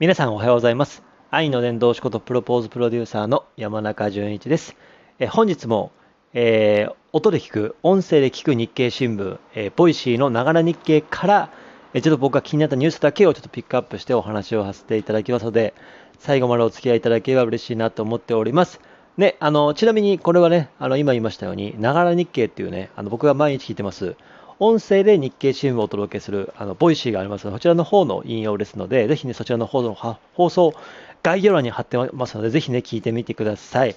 皆さんおはようございます。愛の伝道師ことプロポーズプロデューサーの山中淳一です。え本日も、えー音で聞く、音声で聞く日経新聞、えー Voicy のながら日経から、えちょっと僕が気になったニュースだけをちょっとピックアップしてお話をさせていただきますので、最後までお付き合いいただければ嬉しいなと思っております。ね、あの、ちなみにこれはね、あの、今言いましたように、ながら日経っていうね、あの、僕が毎日聞いてます、音声で日経新聞をお届けする、あの、 Voicy がありますので、こちらの方の引用ですので、ぜひね、そちらの方の放送、概要欄に貼ってますので、ぜひね、聞いてみてください。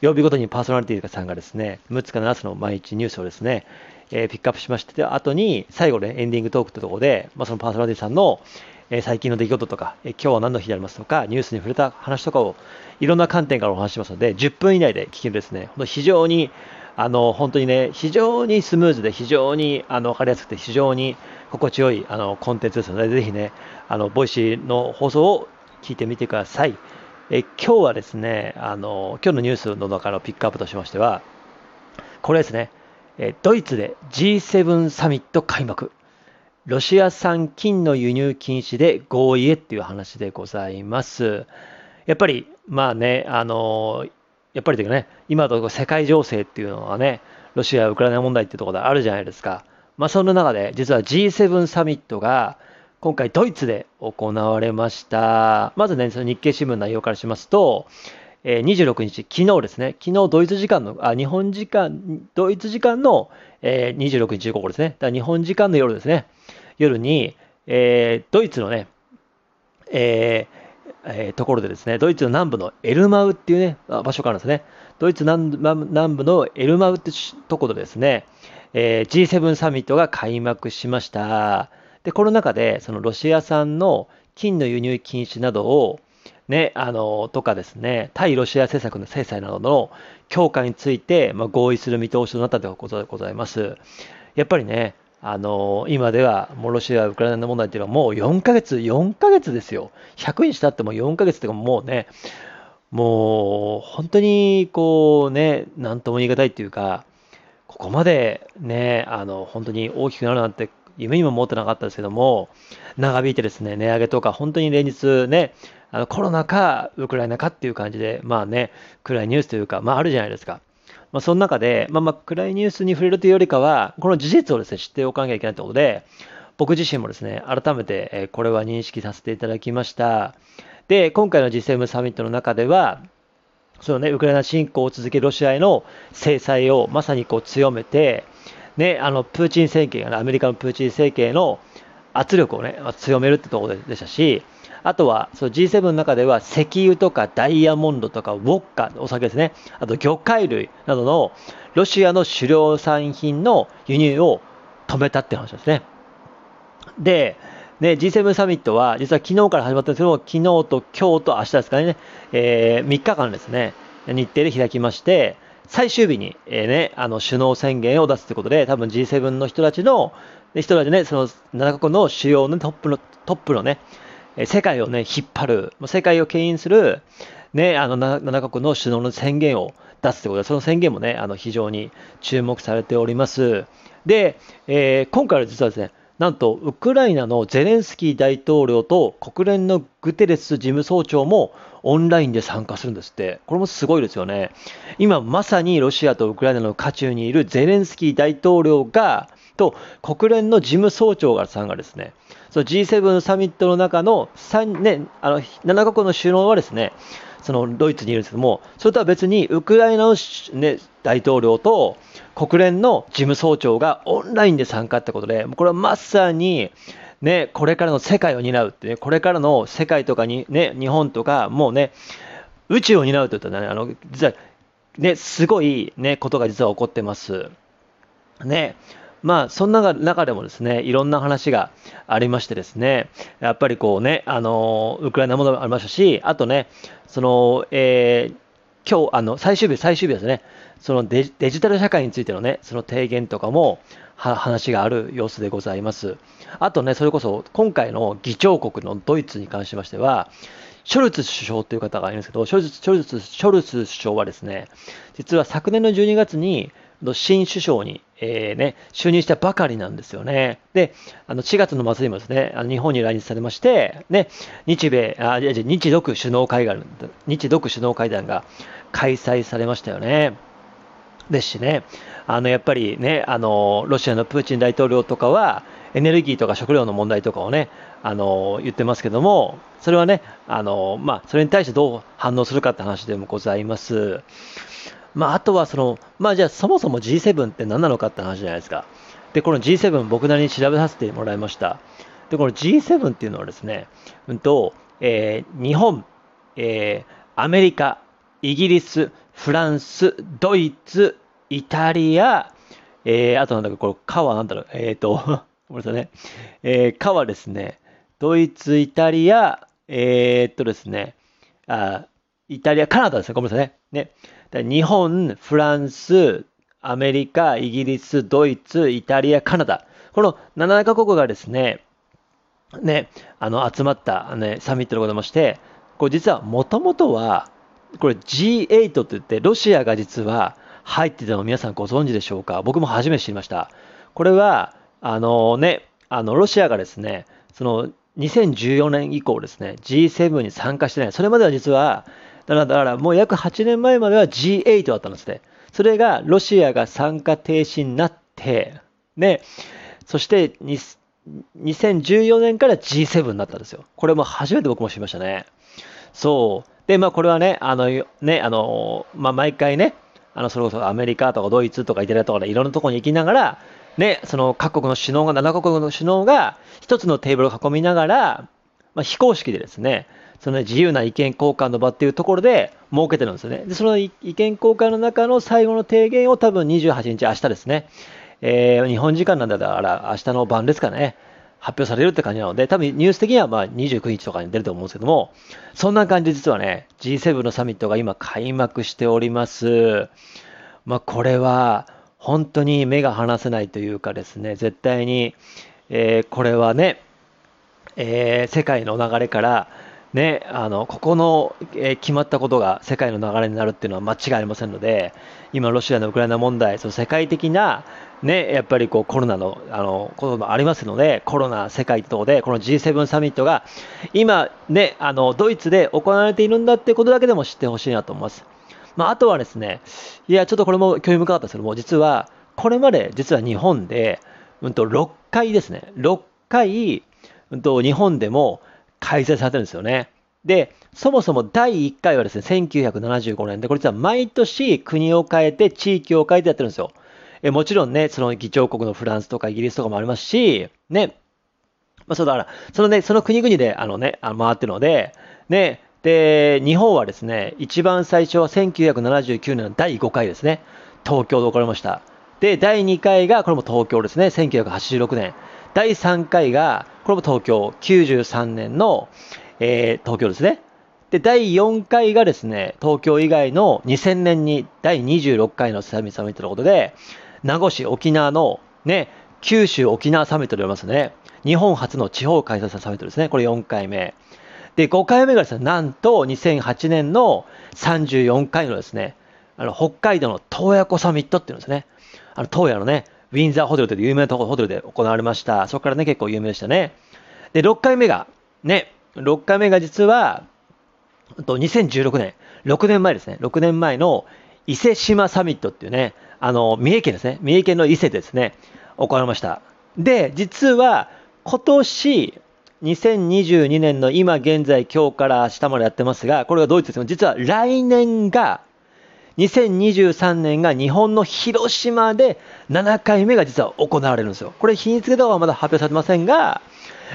曜日ごとにパーソナリティさんがですね、6つか7つの毎日ニュースをですね、えーピックアップしまして、後に最後ね、エンディングトークってところで、まあ、そのパーソナリティさんの、えー最近の出来事とか、えー今日は何の日でありますとか、ニュースに触れた話とかをいろんな観点からお話しますので、10分以内で聞けるですね、非常に、あの、本当にね、非常にスムーズで、非常にあの分かりやすくて、非常に心地よいあのコンテンツですので、ぜひね、あの、 Voicy の放送を聞いてみてください。え今日はですね、あの、今日のニュースの中のピックアップとしましては、これですね、えドイツで G7 サミット開幕。ロシア産金の輸入禁止で合意へっていう話でございます。やっぱり、まあね、あのやっぱりというかね、今と世界情勢っていうのはね、ロシア・ウクライナ問題っていうところであるじゃないですか。まあその中で、実は G7 サミットが今回ドイツで行われました。まずね、その日経新聞の内容からしますと、え26日、昨日ですね、昨日ドイツ時間の、あ、日本時間、ドイツ時間の、えー26日午後ですね、だ日本時間の夜ですね、夜に、えードイツのね、えーえーところでですね、ドイツの南部のエルマウっていうね、場所があるんですね。ドイツ南部のエルマウってところでですね、えー G7 サミットが開幕しました。で、この中で、そのロシア産の金の輸入禁止などを、ね、あの、とかですね、対ロシア政策の制裁などの強化について、まあ、合意する見通しとなったということでございます。やっぱりね、あの、今では、もうロシア、ウクライナの問題っていうのはもう4ヶ月、4ヶ月ですよ。100日経っても4ヶ月っていうかもうね、もう本当にこうね、なんとも言い難いっていうか、ここまでね、あの、本当に大きくなるなんて夢にも思ってなかったですけども、長引いてですね、値上げとか、本当に連日ね、あのコロナかウクライナかっていう感じで、まあね、暗いニュースというか、まああるじゃないですか。まあその中で、まあまあ暗いニュースに触れるというよりかは、この事実をですね、知っておかなきゃいけないということで、僕自身もですね、改めてこれは認識させていただきました。で、今回の G7 サミットの中では、そのね、ウクライナ侵攻を続けるロシアへの制裁をまさにこう強めて、ね、あのプーチン政権、アメリカのプーチン政権への圧力をね、強めるってところでしたし、あとはその G7 の中では石油とかダイヤモンドとかウォッカ、お酒ですね、あと魚介類などのロシアの狩猟産品の輸入を止めたって話ですね。で、ね、G7 サミットは、実は昨日から始まったんですけども、昨日と今日と明日ですかね、え3日間ですね、日程で開きまして、最終日に、えーね、あの首脳宣言を出すということで、多分 G7 の人たちの、人たちね、その7カ国の主要のトップの、トップのね、世界をね、引っ張る、世界を牽引する、ね、あの7 7国の首脳の宣言を出すということで、その宣言もね、あの非常に注目されております。で、えー今回は実はですね、なんとウクライナのゼレンスキー大統領と国連のグテレス事務総長もオンラインで参加するんですって。これもすごいですよね。今まさにロシアとウクライナの渦中にいるゼレンスキー大統領が、と国連の事務総長がさんがですね、その G7 サミットの中の3、ね、あの7カ国の首脳はですね、そのドイツにいるんですけども、それとは別にウクライナの、ね、大統領と国連の事務総長がオンラインで参加ってことで、これはまさに、ね、これからの世界を担うってね、これからの世界とかに、ね、日本とか、もうね、宇宙を担うといったらね、あの実は、ね、すごい、ね、ことが実は起こってます。ね、まあ、そんな中でもですね、いろんな話がありましてですね、やっぱりこうね、あの、ウクライナもありましたし、あとね、その、えー今日、あの、最終日、最終日ですね、そのデジタル社会についてのね、その提言とかも、話がある様子でございます。あとね、それこそ、今回の議長国のドイツに関しましては、ショルツ首相という方がいるんですけど、ショルツショルツショルツ首相はですね、実は昨年の12月に、新首相に、えー、ね、就任したばかりなんですよね。で、あの4月の末にもですね、あの日本に来日されまして、ね、日米、あ日独首脳会談、日独首脳会談が開催されましたよね。ですしね、あのやっぱりね、あのロシアのプーチン大統領とかは、エネルギーとか食料の問題とかをね、あの言ってますけども、それはね、あのまあ、それに対してどう反応するかって話でもございます。まあ、あとはその、まあ、じゃあそもそも G7 って何なのかって話じゃないですか。で、この G7 僕なりに調べさせてもらいました。で、この G7 っていうのはですね、うんと、えー、日本、えー、アメリカ、イギリス、フランス、ドイツ、イタリア、えー、あとなんだか、これ、カはなんだろう、えっ、ー、と、ごめんなさいね。えー、カはですね、ドイツ、イタリア、えー、っとですね、あ、イタリア、カナダですね。ごめんなさいね。ね日本、フランス、アメリカ、イギリス、ドイツ、イタリア、カナダ。この7カ国がですね、ね、あの、集まった、ね、サミットでございまして、これ実はもともとは、これ G8 って言って、ロシアが実は入ってたのを皆さんご存知でしょうか？僕も初めて知りました。これは、あのね、あの、ロシアがですね、その、2014年以降ですね、G7 に参加してない。それまでは実は、だからだからもう約8年前までは G8 だったんですね。それがロシアが参加停止になって、ね、そして2014年から G7 になったんですよ。これも初めて僕も知りましたね。そう。で、まあこれはね、あの、ね、あの、まあ毎回ね、あの、それこそアメリカとかドイツとかイタリアとかね、いろんなところに行きながら、ね、その各国の首脳が、7カ国の首脳が一つのテーブルを囲みながら、まあ、非公式でですね、その、自由な意見交換の場っていうところで設けてるんですよね。で、その意見交換の中の最後の提言を多分28日、明日ですね、えー、日本時間なんだから明日の晩ですかね、発表されるって感じなので、多分ニュース的にはま29日とかに出ると思うんですけども、そんな感じで実はね、G7 のサミットが今開幕しております。まあ、これは、本当に目が離せないというかですね、絶対に、えー、これはね、えー、世界の流れから、ね、あのここの、えー、決まったことが世界の流れになるっていうのは間違いありませんので、今、ロシアのウクライナ問題、その世界的な、ね、やっぱりこうコロナのあのこともありますので、コロナ世界とこで、この G7 サミットが今、ね、あのドイツで行われているんだってことだけでも知ってほしいなと思います。まあ、あとはですね、いや、ちょっとこれも興味深かったですけども、実は、これまで実は日本で、うんと、6回ですね、6回、と、日本でも開催されてるんですよね。で、そもそも第1回はですね、1975年で、これ実は毎年国を変えて、地域を変えてやってるんですよ。えもちろんね、その議長国のフランスとかイギリスとかもありますし、ね、まあ、そうだから、そのね、その国々で、あのね、あの回ってるので、ね、で、日本はですね、一番最初は1979年の第5回ですね、東京で行われました。で、第2回が、これも東京ですね、1986年。第3回が、これも東京、93年の、えー、東京ですね。で、第4回がですね、東京以外の2000年に第26回のサミットということで、名護市沖縄のね、九州沖縄サミットでありますね。日本初の地方開催サミットですね。これ4回目。で、5回目がですね、なんと2008年の34回のですね、あの北海道の洞爺湖サミットっていうんですね。あの洞爺のね、ウィンザーホテルという有名なホテルで行われました。そこからね、結構有名でしたね。で、6回目が、ね、6回目が実は、2016年、6年前ですね、6年前の伊勢志摩サミットっていうね、あの、三重県ですね、三重県の伊勢ですね、行われました。で、実は、今年、2022年の今現在、今日から明日までやってますが、これがドイツですが、実は来年が、2023年が日本の広島で7回目が実は行われるんですよ。これ日に付けとかはまだ発表されてませんが、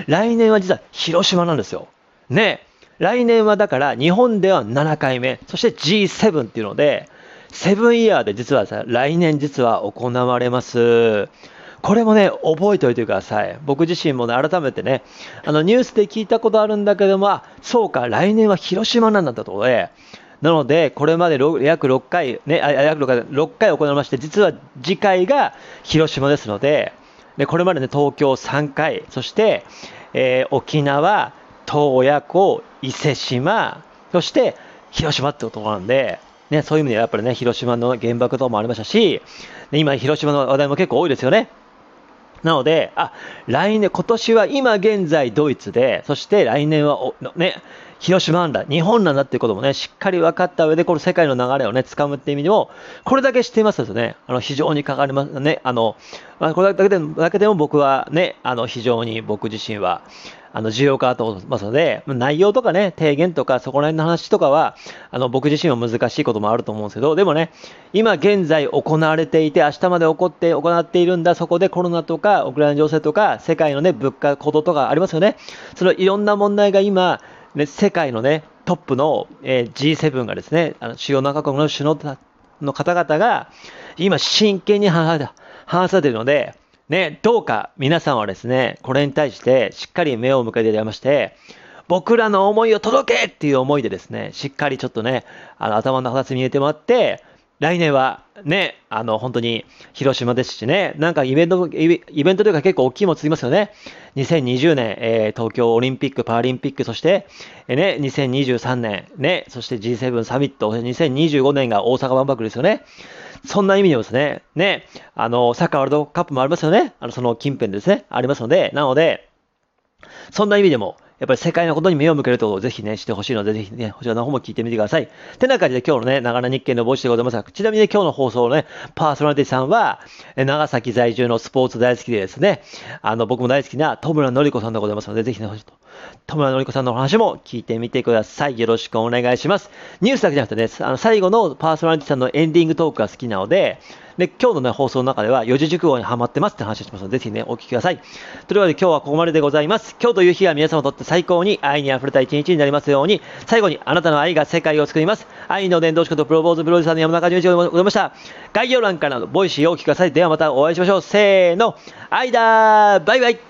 来年は実は広島なんですよ。ね。来年はだから日本では7回目、そして G7 っていうので、セブンイヤーで実はさ、来年実は行われます。これもね、覚えておいてください。僕自身もね、改めてね、あの、ニュースで聞いたことあるんだけども、そうか、来年は広島なんだとこで、なので、これまで約6回、ね、約6回、6回行われまして、実は次回が広島ですので、でこれまでね、東京3回、そして、えー、沖縄、洞爺湖、伊勢志摩、そして広島ってことなんで、ね、そういう意味ではやっぱりね、広島の原爆等もありましたし、今、広島の話題も結構多いですよね。なので、あ、来年、今年は今現在ドイツで、そして来年はお、ね、広島なんだ、日本なんだっていうこともね、しっかり分かった上で、この世界の流れをね、掴むっていう意味でも、これだけ知っていますとね、あの、非常にかかりますね、あの、まあ、これだけでだけでも僕はね、あの、非常に僕自身は、あの、重要かと思いますので、内容とかね、提言とか、そこら辺の話とかは、あの、僕自身は難しいこともあると思うんですけど、でもね、今現在行われていて、明日まで起こって、行っているんだ、そこでコロナとか、ウクライナ情勢とか、世界のね、物価、こととかありますよね。そのいろんな問題が今、ね、世界のね、トップの、えー、G7 がですね、あの主要7カ国の首脳の方々が、今真剣に話されているので、ね、どうか皆さんはですね、これに対してしっかり目を向けていらまして、僕らの思いを届けっていう思いでですね、しっかりちょっとね、あの頭の形に入れてもらって、来年はね、あの、本当に広島ですしね、なんかイベント、イベントというか結構大きいものつきますよね。2020年、えー、東京オリンピック、パラリンピック、そして、えー、ね、2023年、ね、そして G7 サミット、2025年が大阪万博ですよね。そんな意味でもですね、ね、あの、サッカーワールドカップもありますよね。あの、その近辺ですね、ありますので、なので、そんな意味でも、やっぱり世界のことに目を向けるとをぜひね、してほしいので、ぜひね、こちらの方も聞いてみてください。てな感じで今日のね、長野日経の帽子でございますが、ちなみに今日の放送のね、パーソナリティさんは、長崎在住のスポーツ大好きでですね、あの、僕も大好きな戸村のり子さんでございますので、ぜひね、ほし戸村のり子さんのお話も聞いてみてください。よろしくお願いします。ニュースだけじゃなくてね、あの、最後のパーソナリティさんのエンディングトークが好きなので、で、今日のね、放送の中では、四字熟語にハマってますって話をしますので、ぜひね、お聞きください。というわけで今日はここまででございます。今日という日は皆様にとって最高に愛に溢れた一日になりますように、最後にあなたの愛が世界を作ります。愛の伝道師ことプロポーズプロデューサーの山中淳一でございました。概要欄からの Voicy をお聞きください。ではまたお会いしましょう。せーの、愛だーバイバイ